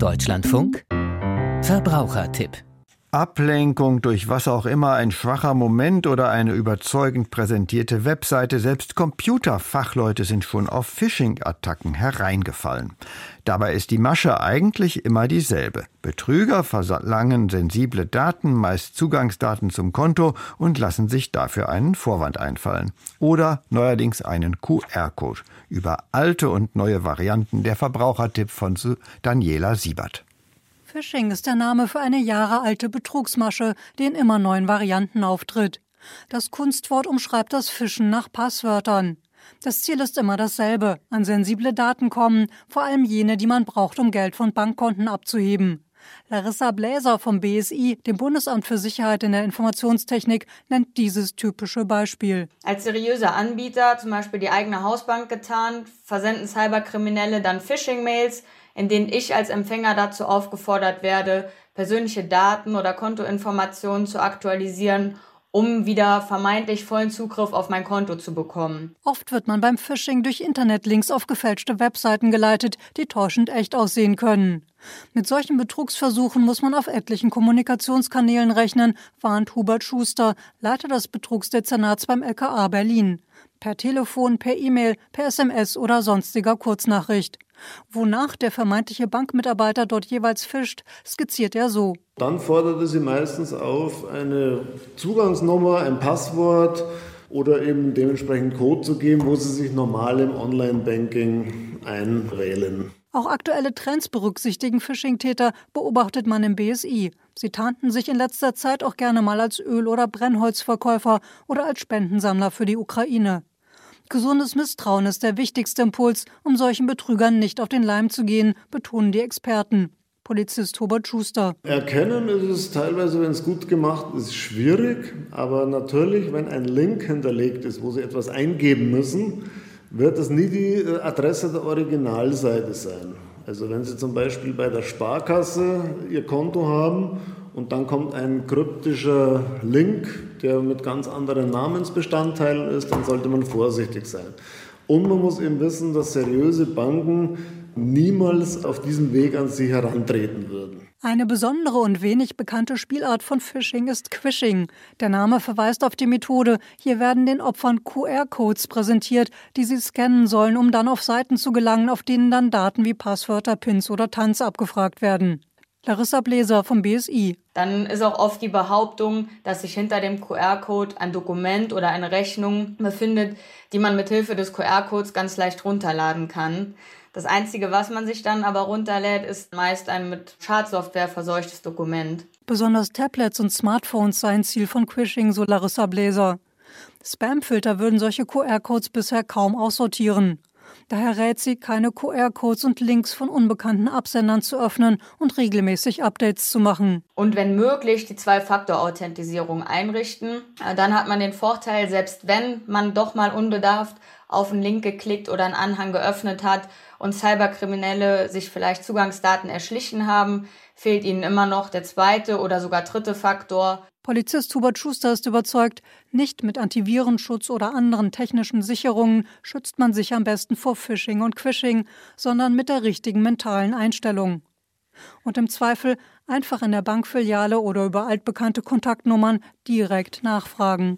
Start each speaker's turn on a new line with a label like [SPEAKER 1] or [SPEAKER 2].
[SPEAKER 1] Deutschlandfunk? Verbrauchertipp
[SPEAKER 2] Ablenkung durch was auch immer, ein schwacher Moment oder eine überzeugend präsentierte Webseite, selbst Computerfachleute sind schon auf Phishing-Attacken hereingefallen. Dabei ist die Masche eigentlich immer dieselbe. Betrüger verlangen sensible Daten, meist Zugangsdaten zum Konto und lassen sich dafür einen Vorwand einfallen. Oder neuerdings einen QR-Code. Über alte und neue Varianten der Verbrauchertipp von Daniela Siebert.
[SPEAKER 3] Phishing ist der Name für eine jahrealte Betrugsmasche, die in immer neuen Varianten auftritt. Das Kunstwort umschreibt das Fischen nach Passwörtern. Das Ziel ist immer dasselbe, an sensible Daten kommen, vor allem jene, die man braucht, um Geld von Bankkonten abzuheben. Larissa Bläser vom BSI, dem Bundesamt für Sicherheit in der Informationstechnik, nennt dieses typische Beispiel.
[SPEAKER 4] Als seriöser Anbieter, zum Beispiel die eigene Hausbank getarnt, versenden Cyberkriminelle dann Phishing-Mails, in denen ich als Empfänger dazu aufgefordert werde, persönliche Daten oder Kontoinformationen zu aktualisieren, um wieder vermeintlich vollen Zugriff auf mein Konto zu bekommen.
[SPEAKER 3] Oft wird man beim Phishing durch Internetlinks auf gefälschte Webseiten geleitet, die täuschend echt aussehen können. Mit solchen Betrugsversuchen muss man auf etlichen Kommunikationskanälen rechnen, warnt Hubert Schuster, Leiter des Betrugsdezernats beim LKA Berlin. Per Telefon, per E-Mail, per SMS oder sonstiger Kurznachricht. Wonach der vermeintliche Bankmitarbeiter dort jeweils fischt, skizziert er so.
[SPEAKER 5] Dann fordert er sie meistens auf, eine Zugangsnummer, ein Passwort oder eben dementsprechend Code zu geben, wo sie sich normal im Online-Banking einwählen.
[SPEAKER 3] Auch aktuelle Trends berücksichtigen Phishing-Täter, beobachtet man im BSI. Sie tarnten sich in letzter Zeit auch gerne mal als Öl- oder Brennholzverkäufer oder als Spendensammler für die Ukraine. Gesundes Misstrauen ist der wichtigste Impuls, um solchen Betrügern nicht auf den Leim zu gehen, betonen die Experten. Polizist Hubert Schuster.
[SPEAKER 5] Erkennen ist es teilweise, wenn es gut gemacht ist, schwierig. Aber natürlich, wenn ein Link hinterlegt ist, wo Sie etwas eingeben müssen, wird es nie die äh, Adresse der Originalseite sein. Also wenn Sie zum Beispiel bei der Sparkasse Ihr Konto haben und dann kommt ein kryptischer Link, der mit ganz anderen Namensbestandteilen ist, dann sollte man vorsichtig sein. Und man muss eben wissen, dass seriöse Banken niemals auf diesem Weg an sie herantreten würden.
[SPEAKER 3] Eine besondere und wenig bekannte Spielart von Phishing ist Quishing. Der Name verweist auf die Methode. Hier werden den Opfern QR-Codes präsentiert, die sie scannen sollen, um dann auf Seiten zu gelangen, auf denen dann Daten wie Passwörter, Pins oder Tanz abgefragt werden. Larissa Bläser vom BSI.
[SPEAKER 4] Dann ist auch oft die Behauptung, dass sich hinter dem QR-Code ein Dokument oder eine Rechnung befindet, die man mit Hilfe des QR-Codes ganz leicht runterladen kann. Das Einzige, was man sich dann aber runterlädt, ist meist ein mit Schadsoftware verseuchtes Dokument.
[SPEAKER 3] Besonders Tablets und Smartphones seien Ziel von Quishing, so Larissa Bläser. Spamfilter würden solche QR-Codes bisher kaum aussortieren. Daher rät sie, keine QR-Codes und Links von unbekannten Absendern zu öffnen und regelmäßig Updates zu machen.
[SPEAKER 4] Und wenn möglich, die Zwei-Faktor-Authentisierung einrichten. Äh, dann hat man den Vorteil, selbst wenn man doch mal unbedarft auf einen Link geklickt oder einen Anhang geöffnet hat und Cyberkriminelle sich vielleicht Zugangsdaten erschlichen haben, fehlt ihnen immer noch der zweite oder sogar dritte Faktor.
[SPEAKER 3] Polizist Hubert Schuster ist überzeugt, nicht mit Antivirenschutz oder anderen technischen Sicherungen schützt man sich am besten vor Phishing und Quishing, sondern mit der richtigen mentalen Einstellung. Und im Zweifel einfach in der Bankfiliale oder über altbekannte Kontaktnummern direkt nachfragen.